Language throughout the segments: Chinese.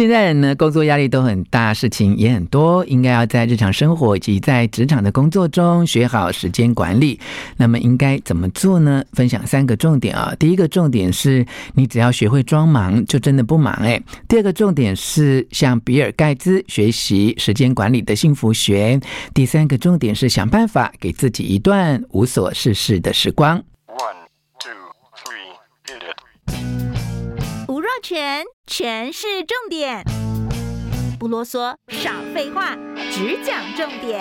现在人呢，工作压力都很大，事情也很多，应该要在日常生活以及在职场的工作中学好时间管理。那么应该怎么做呢？分享三个重点啊。第一个重点是你只要学会装忙，就真的不忙诶。第二个重点是向比尔盖茨学习时间管理的幸福学。第三个重点是想办法给自己一段无所事事的时光。若全全是重点，不啰嗦，少废话，只讲重点。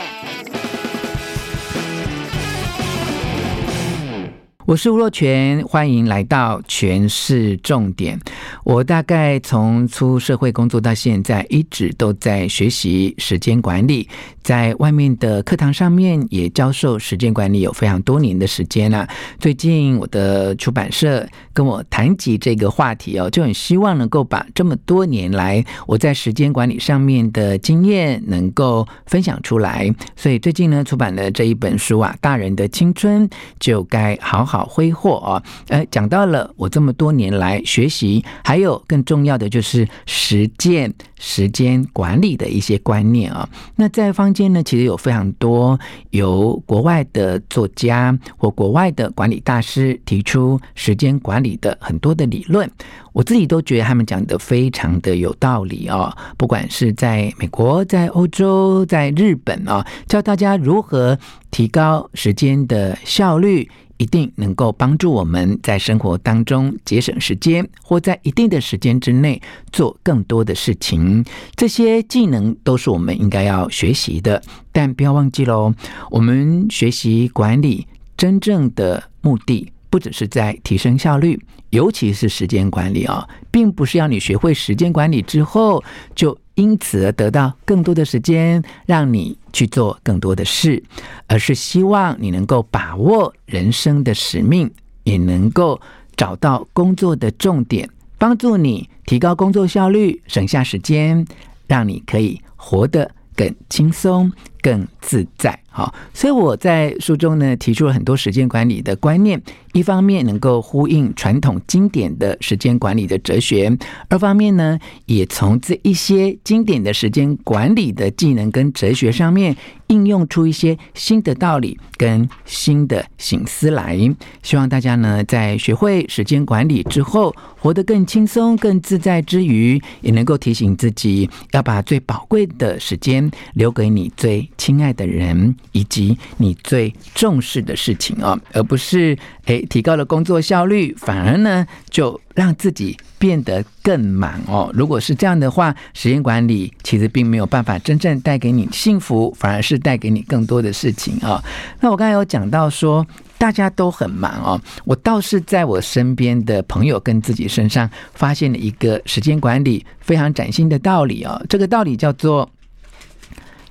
我是吴若权，欢迎来到全市重点。我大概从出社会工作到现在，一直都在学习时间管理，在外面的课堂上面也教授时间管理有非常多年的时间了。最近我的出版社跟我谈及这个话题哦，就很希望能够把这么多年来我在时间管理上面的经验能够分享出来。所以最近呢，出版了这一本书啊，《大人的青春就该好好》。挥霍啊！呃，讲到了我这么多年来学习，还有更重要的就是实践时间管理的一些观念啊。那在坊间呢，其实有非常多由国外的作家或国外的管理大师提出时间管理的很多的理论，我自己都觉得他们讲的非常的有道理啊。不管是在美国、在欧洲、在日本啊，教大家如何提高时间的效率。一定能够帮助我们在生活当中节省时间，或在一定的时间之内做更多的事情。这些技能都是我们应该要学习的。但不要忘记喽，我们学习管理真正的目的，不只是在提升效率，尤其是时间管理啊，并不是要你学会时间管理之后就。因此而得到更多的时间，让你去做更多的事，而是希望你能够把握人生的使命，也能够找到工作的重点，帮助你提高工作效率，省下时间，让你可以活得更轻松、更自在。好，所以我在书中呢提出了很多时间管理的观念。一方面能够呼应传统经典的时间管理的哲学，二方面呢，也从这一些经典的时间管理的技能跟哲学上面应用出一些新的道理跟新的醒思来。希望大家呢，在学会时间管理之后，活得更轻松、更自在之余，也能够提醒自己要把最宝贵的时间留给你最亲爱的人以及你最重视的事情哦，而不是诶。提高了工作效率，反而呢就让自己变得更忙哦。如果是这样的话，时间管理其实并没有办法真正带给你幸福，反而是带给你更多的事情啊、哦。那我刚才有讲到说，大家都很忙哦。我倒是在我身边的朋友跟自己身上发现了一个时间管理非常崭新的道理哦。这个道理叫做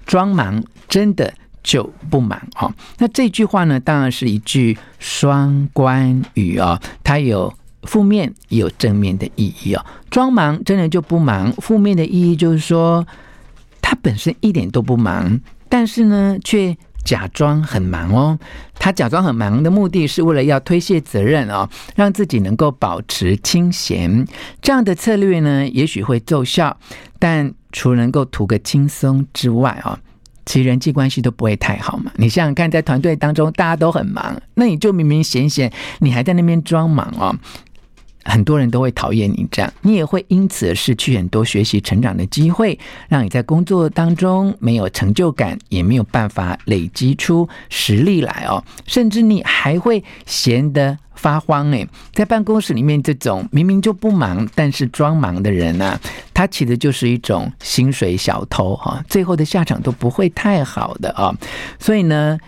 装忙，真的。就不忙哦。那这句话呢，当然是一句双关语哦，它有负面也有正面的意义哦。装忙真的就不忙，负面的意义就是说，他本身一点都不忙，但是呢，却假装很忙哦。他假装很忙的目的是为了要推卸责任哦，让自己能够保持清闲。这样的策略呢，也许会奏效，但除了能够图个轻松之外哦。其实人际关系都不会太好嘛？你想想看，在团队当中大家都很忙，那你就明明显显你还在那边装忙哦，很多人都会讨厌你这样，你也会因此失去很多学习成长的机会，让你在工作当中没有成就感，也没有办法累积出实力来哦，甚至你还会闲得发慌诶，在办公室里面，这种明明就不忙，但是装忙的人呢，他其实就是一种薪水小偷哈，最后的下场都不会太好的啊。所以呢，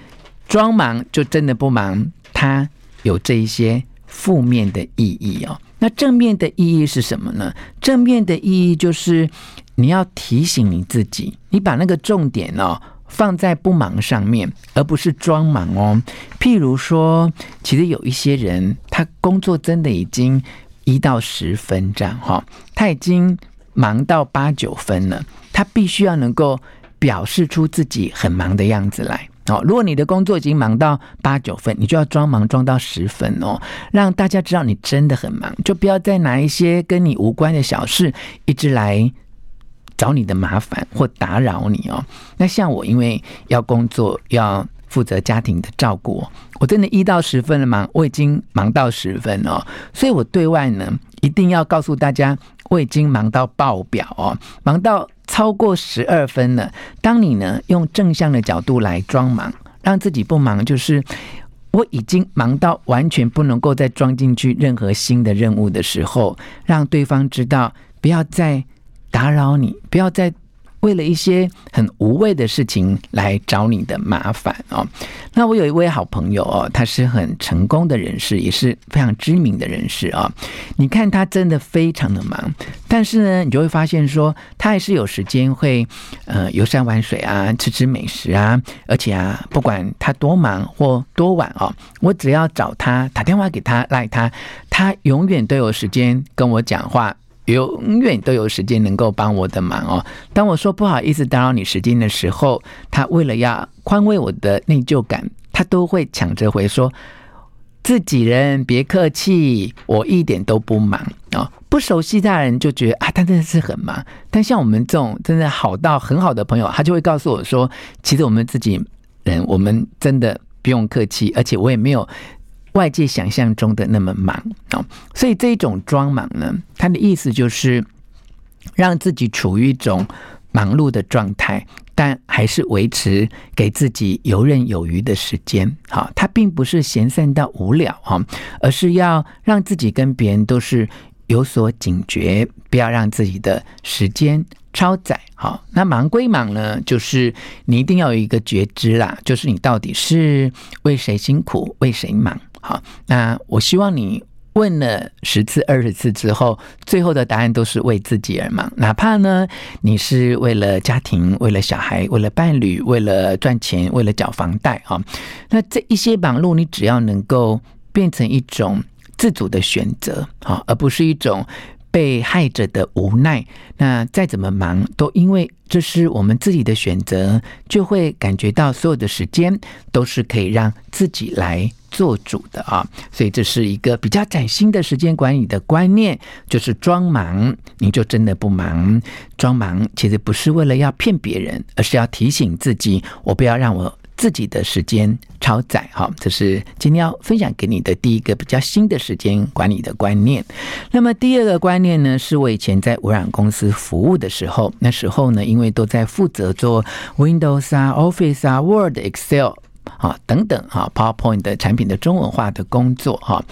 装忙就真的不忙，他有这一些负面的意义哦。那正面的意义是什么呢？正面的意义就是你要提醒你自己，你把那个重点哦放在不忙上面，而不是装忙哦。譬如说，其实有一些人，他工作真的已经一到十分这样哈，他已经忙到八九分了，他必须要能够表示出自己很忙的样子来。哦，如果你的工作已经忙到八九分，你就要装忙装到十分哦，让大家知道你真的很忙，就不要再拿一些跟你无关的小事一直来找你的麻烦或打扰你哦。那像我，因为要工作，要负责家庭的照顾，我真的一到十分了忙，我已经忙到十分哦，所以我对外呢一定要告诉大家，我已经忙到爆表哦，忙到。超过十二分了。当你呢用正向的角度来装忙，让自己不忙，就是我已经忙到完全不能够再装进去任何新的任务的时候，让对方知道不要再打扰你，不要再。为了一些很无谓的事情来找你的麻烦哦。那我有一位好朋友哦，他是很成功的人士，也是非常知名的人士啊。你看他真的非常的忙，但是呢，你就会发现说，他还是有时间会呃游山玩水啊，吃吃美食啊。而且啊，不管他多忙或多晚哦，我只要找他打电话给他赖他，他永远都有时间跟我讲话。永远都有时间能够帮我的忙哦。当我说不好意思打扰你时间的时候，他为了要宽慰我的内疚感，他都会抢着回说：“自己人别客气，我一点都不忙哦。”不熟悉他人就觉得啊，他真的是很忙。但像我们这种真的好到很好的朋友，他就会告诉我说：“其实我们自己人，我们真的不用客气，而且我也没有。”外界想象中的那么忙哦，所以这种装忙呢，它的意思就是让自己处于一种忙碌的状态，但还是维持给自己游刃有余的时间。好，它并不是闲散到无聊哈，而是要让自己跟别人都是有所警觉，不要让自己的时间超载。好，那忙归忙呢，就是你一定要有一个觉知啦，就是你到底是为谁辛苦，为谁忙。好，那我希望你问了十次、二十次之后，最后的答案都是为自己而忙。哪怕呢，你是为了家庭、为了小孩、为了伴侣、为了赚钱、为了缴房贷啊，那这一些忙碌，你只要能够变成一种自主的选择啊，而不是一种被害者的无奈。那再怎么忙，都因为这是我们自己的选择，就会感觉到所有的时间都是可以让自己来。做主的啊，所以这是一个比较崭新的时间管理的观念，就是装忙，你就真的不忙。装忙其实不是为了要骗别人，而是要提醒自己，我不要让我自己的时间超载。哈，这是今天要分享给你的第一个比较新的时间管理的观念。那么第二个观念呢，是我以前在微软公司服务的时候，那时候呢，因为都在负责做 Windows 啊、Office 啊、Word、Excel。啊，等等哈，PowerPoint 的产品的中文化的工作哈，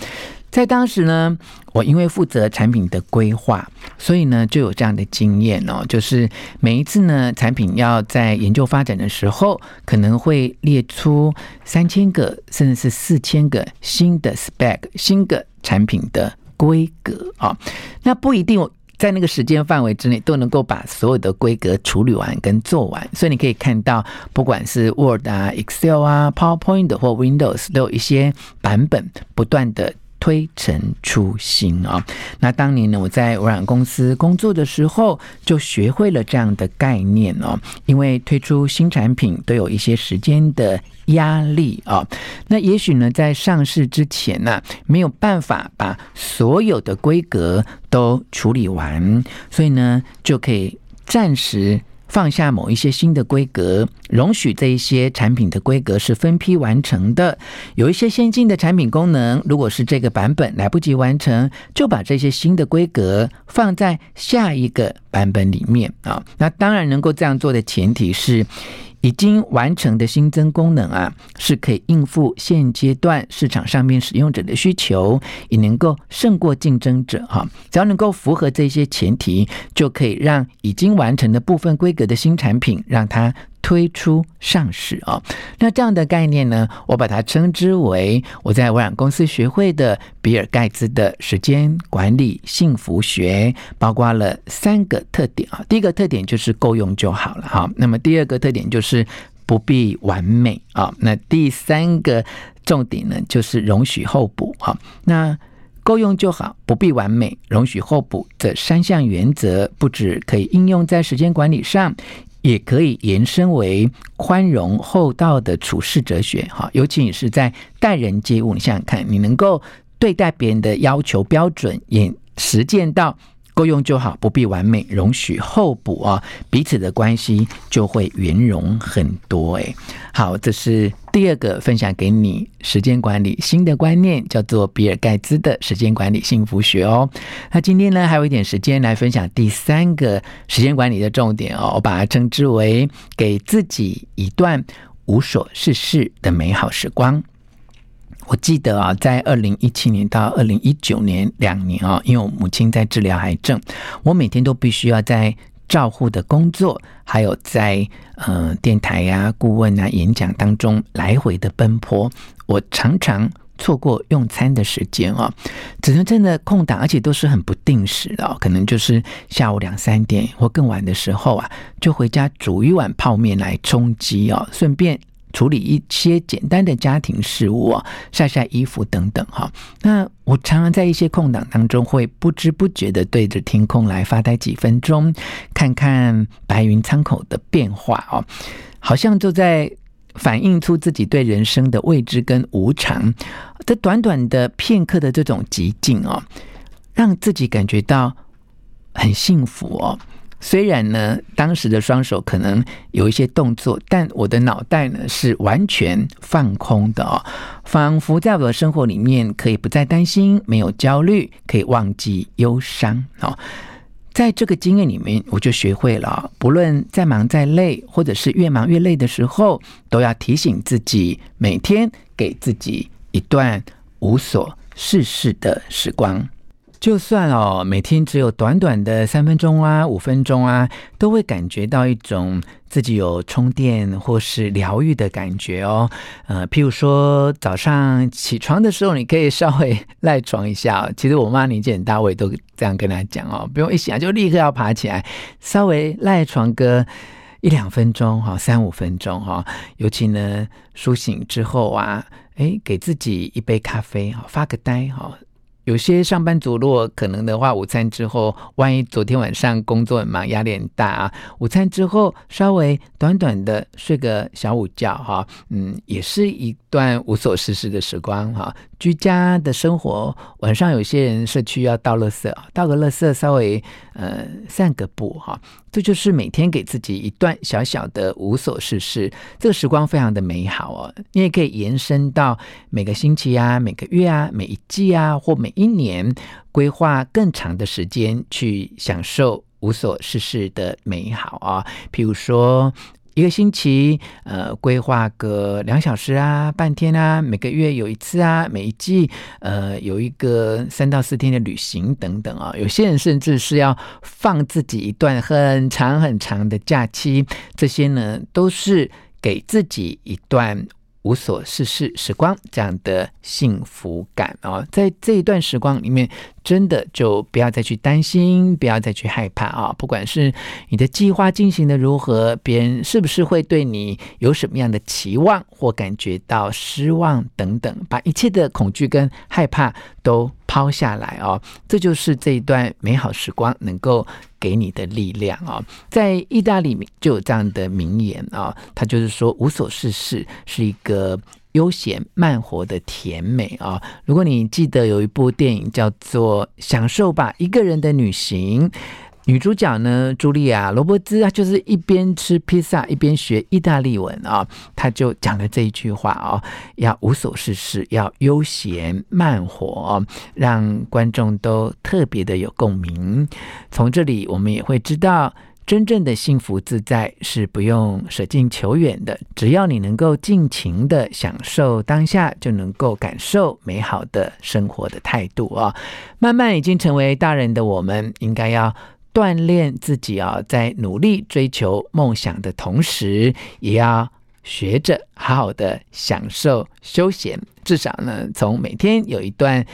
在当时呢，我因为负责产品的规划，所以呢就有这样的经验哦，就是每一次呢产品要在研究发展的时候，可能会列出三千个甚至是四千个新的 spec 新的产品的规格啊，那不一定。在那个时间范围之内，都能够把所有的规格处理完跟做完，所以你可以看到，不管是 Word 啊、Excel 啊、PowerPoint 或 Windows，都有一些版本不断的。推陈出新啊！那当年呢，我在微软公司工作的时候，就学会了这样的概念哦。因为推出新产品都有一些时间的压力啊。那也许呢，在上市之前呢，没有办法把所有的规格都处理完，所以呢，就可以暂时。放下某一些新的规格，容许这一些产品的规格是分批完成的。有一些先进的产品功能，如果是这个版本来不及完成，就把这些新的规格放在下一个版本里面啊。那当然能够这样做的前提是。已经完成的新增功能啊，是可以应付现阶段市场上面使用者的需求，也能够胜过竞争者哈。只要能够符合这些前提，就可以让已经完成的部分规格的新产品，让它推出上市啊。那这样的概念呢，我把它称之为我在微软公司学会的比尔盖茨的时间管理幸福学，包括了三个特点啊。第一个特点就是够用就好了哈。那么第二个特点就是不必完美啊。那第三个重点呢，就是容许候补啊。那够用就好，不必完美，容许候补这三项原则，不止可以应用在时间管理上，也可以延伸为宽容厚道的处世哲学。哈，尤其你是在待人接物，你想想看，你能够对待别人的要求标准，也实践到。够用就好，不必完美，容许后补啊，彼此的关系就会圆融很多。诶，好，这是第二个分享给你时间管理新的观念，叫做比尔盖茨的时间管理幸福学哦。那今天呢，还有一点时间来分享第三个时间管理的重点哦，我把它称之为给自己一段无所事事的美好时光。我记得啊，在二零一七年到二零一九年两年啊，因为我母亲在治疗癌症，我每天都必须要在照护的工作，还有在呃电台呀、啊、顾问啊、演讲当中来回的奔波，我常常错过用餐的时间啊，只能真的空档，而且都是很不定时的，可能就是下午两三点或更晚的时候啊，就回家煮一碗泡面来充饥哦，顺便。处理一些简单的家庭事务啊，晒晒衣服等等哈。那我常常在一些空档当中，会不知不觉地对着天空来发呆几分钟，看看白云苍口的变化哦，好像就在反映出自己对人生的未知跟无常。这短短的片刻的这种寂静哦，让自己感觉到很幸福哦。虽然呢，当时的双手可能有一些动作，但我的脑袋呢是完全放空的哦，仿佛在我的生活里面可以不再担心，没有焦虑，可以忘记忧伤哦。在这个经验里面，我就学会了，不论再忙再累，或者是越忙越累的时候，都要提醒自己，每天给自己一段无所事事的时光。就算哦，每天只有短短的三分钟啊、五分钟啊，都会感觉到一种自己有充电或是疗愈的感觉哦。呃，譬如说早上起床的时候，你可以稍微赖床一下。其实我妈年纪很大，我也都这样跟她讲哦，不用一醒来就立刻要爬起来，稍微赖床个一两分钟哈，三五分钟哈。尤其呢，苏醒之后啊，诶，给自己一杯咖啡哈，发个呆哈。有些上班族如果可能的话，午餐之后，万一昨天晚上工作很忙，压力很大啊，午餐之后稍微短短的睡个小午觉哈，嗯，也是一段无所事事的时光哈。居家的生活，晚上有些人社区要倒垃圾，倒个垃圾，稍微呃散个步哈，这就是每天给自己一段小小的无所事事，这个时光非常的美好哦。你也可以延伸到每个星期啊、每个月啊、每一季啊或每一年，规划更长的时间去享受无所事事的美好啊。譬如说。一个星期，呃，规划个两小时啊，半天啊，每个月有一次啊，每一季，呃，有一个三到四天的旅行等等啊。有些人甚至是要放自己一段很长很长的假期，这些呢，都是给自己一段。无所事事时光，这样的幸福感哦，在这一段时光里面，真的就不要再去担心，不要再去害怕啊！不管是你的计划进行的如何，别人是不是会对你有什么样的期望或感觉到失望等等，把一切的恐惧跟害怕都抛下来哦，这就是这一段美好时光能够给你的力量啊！在意大利就有这样的名言啊，他就是说无所事事是一个悠闲慢活的甜美啊！如果你记得有一部电影叫做《享受吧，一个人的旅行》。女主角呢，茱莉亚·罗伯兹，她就是一边吃披萨一边学意大利文啊、她就讲了这一句话哦，要无所事事，要悠闲慢活、哦，让观众都特别的有共鸣。从这里，我们也会知道，真正的幸福自在是不用舍近求远的，只要你能够尽情的享受当下，就能够感受美好的生活的态度啊、哦。慢慢已经成为大人的我们，应该要。锻炼自己啊，在努力追求梦想的同时，也要学着好好的享受休闲。至少呢，从每天有一段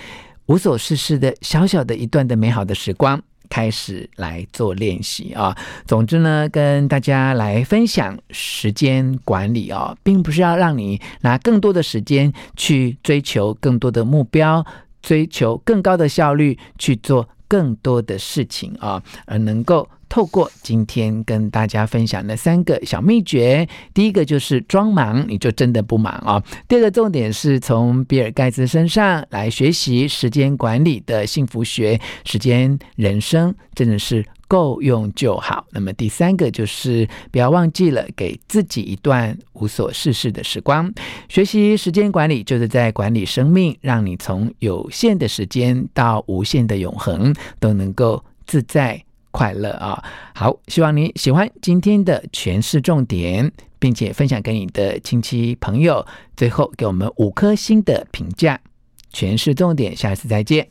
无所事事的小小的一段的美好的时光开始来做练习啊。总之呢，跟大家来分享时间管理啊，并不是要让你拿更多的时间去追求更多的目标，追求更高的效率去做。更多的事情啊，而能够透过今天跟大家分享的三个小秘诀，第一个就是装忙，你就真的不忙啊。第二个重点是从比尔盖茨身上来学习时间管理的幸福学，时间人生真的是。够用就好。那么第三个就是不要忘记了给自己一段无所事事的时光。学习时间管理，就是在管理生命，让你从有限的时间到无限的永恒，都能够自在快乐啊！好，希望你喜欢今天的全是重点，并且分享给你的亲戚朋友。最后给我们五颗星的评价。全是重点，下次再见。